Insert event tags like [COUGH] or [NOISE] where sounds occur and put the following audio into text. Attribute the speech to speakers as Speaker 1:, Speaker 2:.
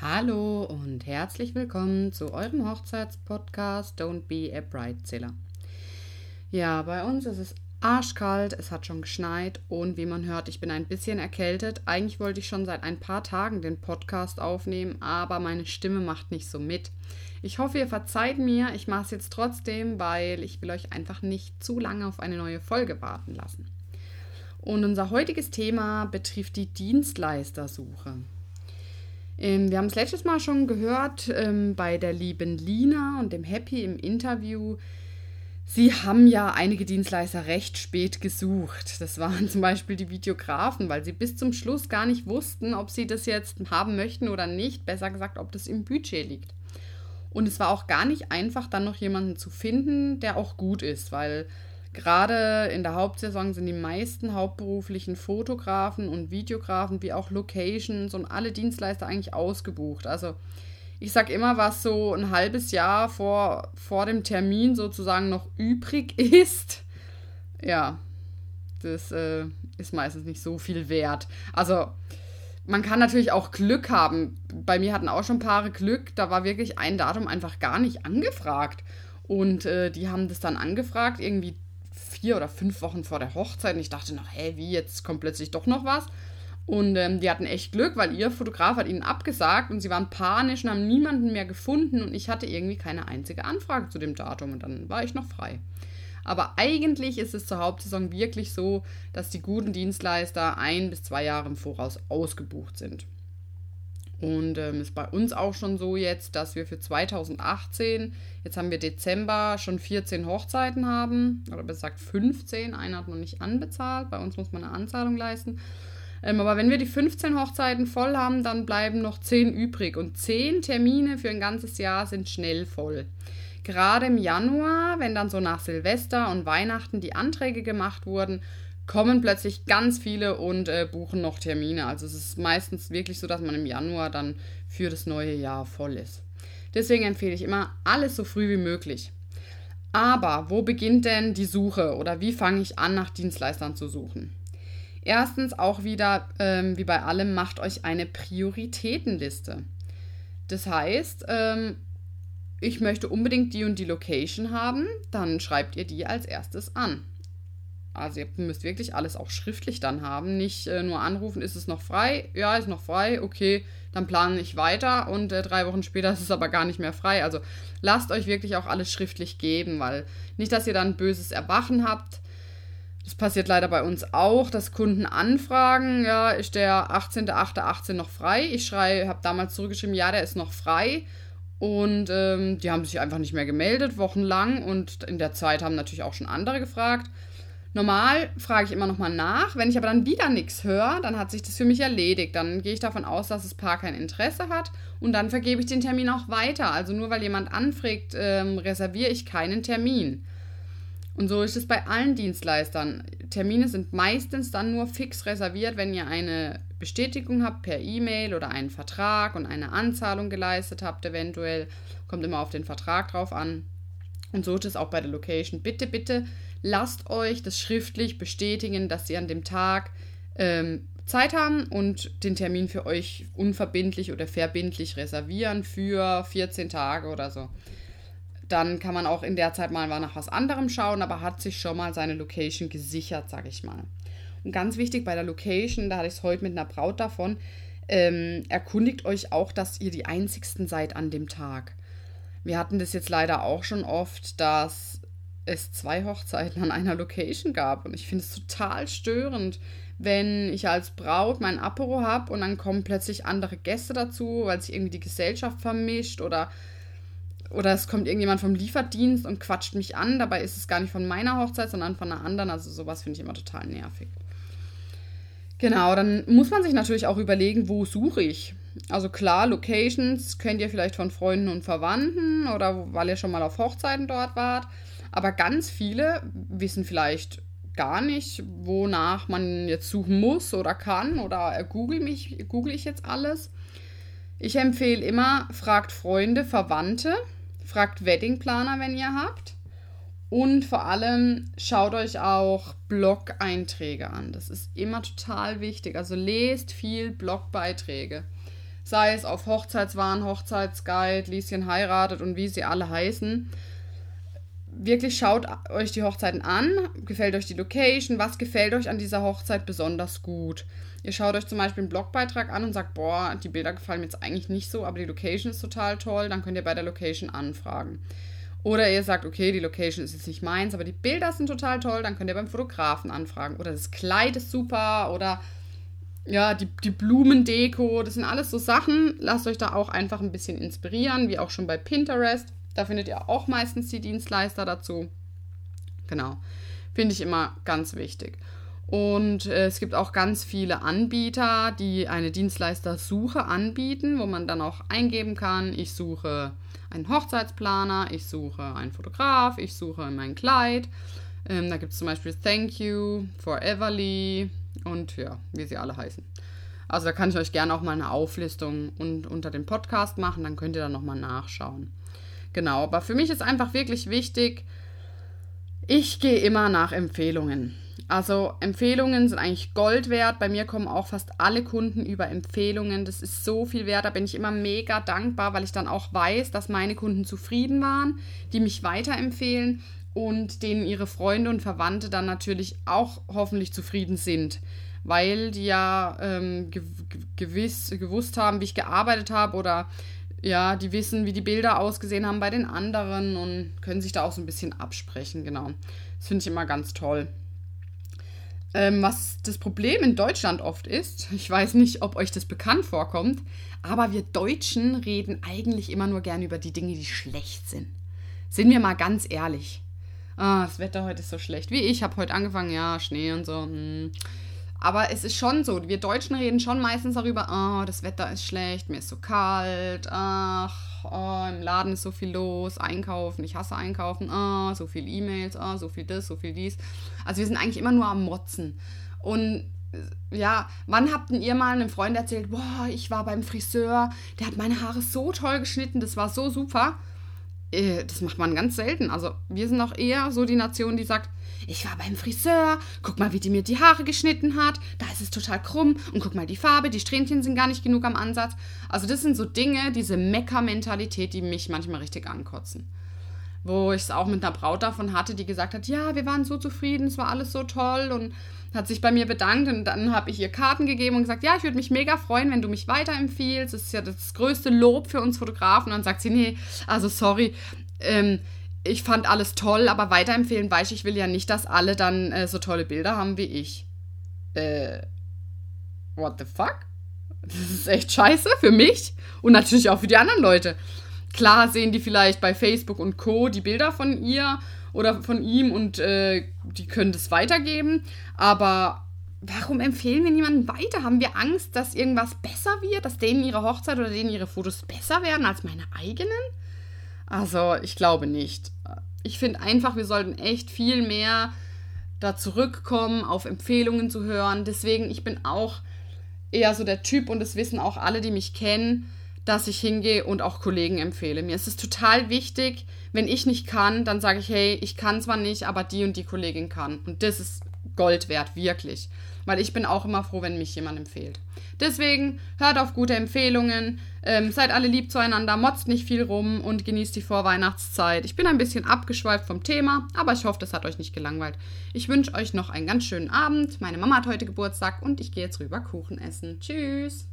Speaker 1: Hallo und herzlich willkommen zu eurem Hochzeitspodcast Don't Be a Bridezilla. Ja, bei uns ist es arschkalt, es hat schon geschneit und wie man hört, ich bin ein bisschen erkältet. Eigentlich wollte ich schon seit ein paar Tagen den Podcast aufnehmen, aber meine Stimme macht nicht so mit. Ich hoffe, ihr verzeiht mir, ich mache es jetzt trotzdem, weil ich will euch einfach nicht zu lange auf eine neue Folge warten lassen. Und unser heutiges Thema betrifft die Dienstleistersuche. Ähm, wir haben es letztes Mal schon gehört ähm, bei der lieben Lina und dem Happy im Interview. Sie haben ja einige Dienstleister recht spät gesucht. Das waren zum Beispiel die Videografen, weil sie bis zum Schluss gar nicht wussten, ob sie das jetzt haben möchten oder nicht. Besser gesagt, ob das im Budget liegt. Und es war auch gar nicht einfach, dann noch jemanden zu finden, der auch gut ist, weil Gerade in der Hauptsaison sind die meisten hauptberuflichen Fotografen und Videografen wie auch Locations und alle Dienstleister eigentlich ausgebucht. Also ich sag immer, was so ein halbes Jahr vor, vor dem Termin sozusagen noch übrig [LAUGHS] ist, ja, das äh, ist meistens nicht so viel wert. Also man kann natürlich auch Glück haben. Bei mir hatten auch schon Paare Glück, da war wirklich ein Datum einfach gar nicht angefragt. Und äh, die haben das dann angefragt, irgendwie vier oder fünf Wochen vor der Hochzeit und ich dachte noch, hä, wie, jetzt kommt plötzlich doch noch was. Und ähm, die hatten echt Glück, weil ihr Fotograf hat ihnen abgesagt und sie waren panisch und haben niemanden mehr gefunden und ich hatte irgendwie keine einzige Anfrage zu dem Datum und dann war ich noch frei. Aber eigentlich ist es zur Hauptsaison wirklich so, dass die guten Dienstleister ein bis zwei Jahre im Voraus ausgebucht sind. Und ähm, ist bei uns auch schon so jetzt, dass wir für 2018, jetzt haben wir Dezember, schon 14 Hochzeiten haben. Oder besser gesagt 15. Eine hat noch nicht anbezahlt. Bei uns muss man eine Anzahlung leisten. Ähm, aber wenn wir die 15 Hochzeiten voll haben, dann bleiben noch 10 übrig. Und 10 Termine für ein ganzes Jahr sind schnell voll. Gerade im Januar, wenn dann so nach Silvester und Weihnachten die Anträge gemacht wurden, kommen plötzlich ganz viele und äh, buchen noch Termine. Also es ist meistens wirklich so, dass man im Januar dann für das neue Jahr voll ist. Deswegen empfehle ich immer alles so früh wie möglich. Aber wo beginnt denn die Suche oder wie fange ich an, nach Dienstleistern zu suchen? Erstens auch wieder, ähm, wie bei allem, macht euch eine Prioritätenliste. Das heißt, ähm, ich möchte unbedingt die und die Location haben, dann schreibt ihr die als erstes an. Also ihr müsst wirklich alles auch schriftlich dann haben. Nicht äh, nur anrufen, ist es noch frei? Ja, ist noch frei, okay, dann plane ich weiter und äh, drei Wochen später ist es aber gar nicht mehr frei. Also lasst euch wirklich auch alles schriftlich geben, weil nicht, dass ihr dann böses Erwachen habt. Das passiert leider bei uns auch, dass Kunden anfragen, ja, ist der 18.08.18 noch frei? Ich schreibe, habe damals zurückgeschrieben, ja, der ist noch frei. Und ähm, die haben sich einfach nicht mehr gemeldet, wochenlang. Und in der Zeit haben natürlich auch schon andere gefragt. Normal frage ich immer nochmal nach. Wenn ich aber dann wieder nichts höre, dann hat sich das für mich erledigt. Dann gehe ich davon aus, dass das Paar kein Interesse hat und dann vergebe ich den Termin auch weiter. Also nur weil jemand anfragt, ähm, reserviere ich keinen Termin. Und so ist es bei allen Dienstleistern. Termine sind meistens dann nur fix reserviert, wenn ihr eine Bestätigung habt per E-Mail oder einen Vertrag und eine Anzahlung geleistet habt, eventuell. Kommt immer auf den Vertrag drauf an. Und so ist es auch bei der Location. Bitte, bitte lasst euch das schriftlich bestätigen, dass sie an dem Tag ähm, Zeit haben und den Termin für euch unverbindlich oder verbindlich reservieren für 14 Tage oder so. Dann kann man auch in der Zeit mal nach was anderem schauen, aber hat sich schon mal seine Location gesichert, sag ich mal. Und ganz wichtig bei der Location, da hatte ich es heute mit einer Braut davon, ähm, erkundigt euch auch, dass ihr die einzigsten seid an dem Tag. Wir hatten das jetzt leider auch schon oft, dass es zwei Hochzeiten an einer Location gab. Und ich finde es total störend, wenn ich als Braut mein Apero habe und dann kommen plötzlich andere Gäste dazu, weil sich irgendwie die Gesellschaft vermischt oder, oder es kommt irgendjemand vom Lieferdienst und quatscht mich an. Dabei ist es gar nicht von meiner Hochzeit, sondern von einer anderen. Also sowas finde ich immer total nervig. Genau, dann muss man sich natürlich auch überlegen, wo suche ich. Also klar, Locations kennt ihr vielleicht von Freunden und Verwandten oder weil ihr schon mal auf Hochzeiten dort wart. Aber ganz viele wissen vielleicht gar nicht, wonach man jetzt suchen muss oder kann oder google mich, google ich jetzt alles. Ich empfehle immer, fragt Freunde, Verwandte, fragt Weddingplaner, wenn ihr habt. Und vor allem schaut euch auch Blog-Einträge an. Das ist immer total wichtig. Also lest viel Blogbeiträge. sei es auf Hochzeitswahn, Hochzeitsguide, Lieschen heiratet und wie sie alle heißen. Wirklich schaut euch die Hochzeiten an, gefällt euch die Location, was gefällt euch an dieser Hochzeit besonders gut. Ihr schaut euch zum Beispiel einen Blogbeitrag an und sagt, boah, die Bilder gefallen mir jetzt eigentlich nicht so, aber die Location ist total toll, dann könnt ihr bei der Location anfragen. Oder ihr sagt, okay, die Location ist jetzt nicht meins, aber die Bilder sind total toll, dann könnt ihr beim Fotografen anfragen. Oder das Kleid ist super oder ja, die, die Blumendeko, das sind alles so Sachen. Lasst euch da auch einfach ein bisschen inspirieren, wie auch schon bei Pinterest. Da findet ihr auch meistens die Dienstleister dazu. Genau. Finde ich immer ganz wichtig. Und äh, es gibt auch ganz viele Anbieter, die eine Dienstleistersuche anbieten, wo man dann auch eingeben kann, ich suche einen Hochzeitsplaner, ich suche einen Fotograf, ich suche mein Kleid. Ähm, da gibt es zum Beispiel Thank You, Foreverly und ja, wie sie alle heißen. Also da kann ich euch gerne auch mal eine Auflistung und unter dem Podcast machen, dann könnt ihr da nochmal nachschauen. Genau, aber für mich ist einfach wirklich wichtig, ich gehe immer nach Empfehlungen. Also Empfehlungen sind eigentlich Gold wert. Bei mir kommen auch fast alle Kunden über Empfehlungen. Das ist so viel wert. Da bin ich immer mega dankbar, weil ich dann auch weiß, dass meine Kunden zufrieden waren, die mich weiterempfehlen und denen ihre Freunde und Verwandte dann natürlich auch hoffentlich zufrieden sind, weil die ja ähm, gewiss, gewusst haben, wie ich gearbeitet habe oder ja, die wissen, wie die Bilder ausgesehen haben bei den anderen und können sich da auch so ein bisschen absprechen, genau. Das finde ich immer ganz toll. Ähm, was das Problem in Deutschland oft ist, [LAUGHS] ich weiß nicht, ob euch das bekannt vorkommt, aber wir Deutschen reden eigentlich immer nur gerne über die Dinge, die schlecht sind. Sind wir mal ganz ehrlich. Ah, das Wetter heute ist so schlecht. Wie ich habe heute angefangen, ja, Schnee und so. Hm. Aber es ist schon so, wir Deutschen reden schon meistens darüber, oh, das Wetter ist schlecht, mir ist so kalt, ach, oh, im Laden ist so viel los, einkaufen, ich hasse einkaufen, oh, so viel E-Mails, oh, so viel das, so viel dies. Also wir sind eigentlich immer nur am Motzen. Und ja, wann habt ihr mal einem Freund erzählt, boah, ich war beim Friseur, der hat meine Haare so toll geschnitten, das war so super. Äh, das macht man ganz selten. Also wir sind auch eher so die Nation, die sagt, ich war beim Friseur, guck mal, wie die mir die Haare geschnitten hat, da ist es total krumm und guck mal die Farbe, die Strähnchen sind gar nicht genug am Ansatz. Also das sind so Dinge, diese Mecker-Mentalität, die mich manchmal richtig ankotzen. Wo ich es auch mit einer Braut davon hatte, die gesagt hat, ja, wir waren so zufrieden, es war alles so toll und hat sich bei mir bedankt und dann habe ich ihr Karten gegeben und gesagt, ja, ich würde mich mega freuen, wenn du mich weiterempfiehlst. Das ist ja das größte Lob für uns Fotografen. Und dann sagt sie, nee, also sorry, ähm, ich fand alles toll, aber weiterempfehlen weiß ich, will ja nicht, dass alle dann äh, so tolle Bilder haben wie ich. Äh, what the fuck? Das ist echt scheiße für mich und natürlich auch für die anderen Leute. Klar sehen die vielleicht bei Facebook und Co. die Bilder von ihr oder von ihm und äh, die können das weitergeben. Aber warum empfehlen wir niemanden weiter? Haben wir Angst, dass irgendwas besser wird, dass denen ihre Hochzeit oder denen ihre Fotos besser werden als meine eigenen? Also, ich glaube nicht. Ich finde einfach, wir sollten echt viel mehr da zurückkommen, auf Empfehlungen zu hören. Deswegen, ich bin auch eher so der Typ und das wissen auch alle, die mich kennen dass ich hingehe und auch Kollegen empfehle. Mir ist es total wichtig, wenn ich nicht kann, dann sage ich, hey, ich kann zwar nicht, aber die und die Kollegin kann. Und das ist Gold wert, wirklich. Weil ich bin auch immer froh, wenn mich jemand empfiehlt. Deswegen hört auf gute Empfehlungen, ähm, seid alle lieb zueinander, motzt nicht viel rum und genießt die Vorweihnachtszeit. Ich bin ein bisschen abgeschweift vom Thema, aber ich hoffe, das hat euch nicht gelangweilt. Ich wünsche euch noch einen ganz schönen Abend. Meine Mama hat heute Geburtstag und ich gehe jetzt rüber Kuchen essen. Tschüss!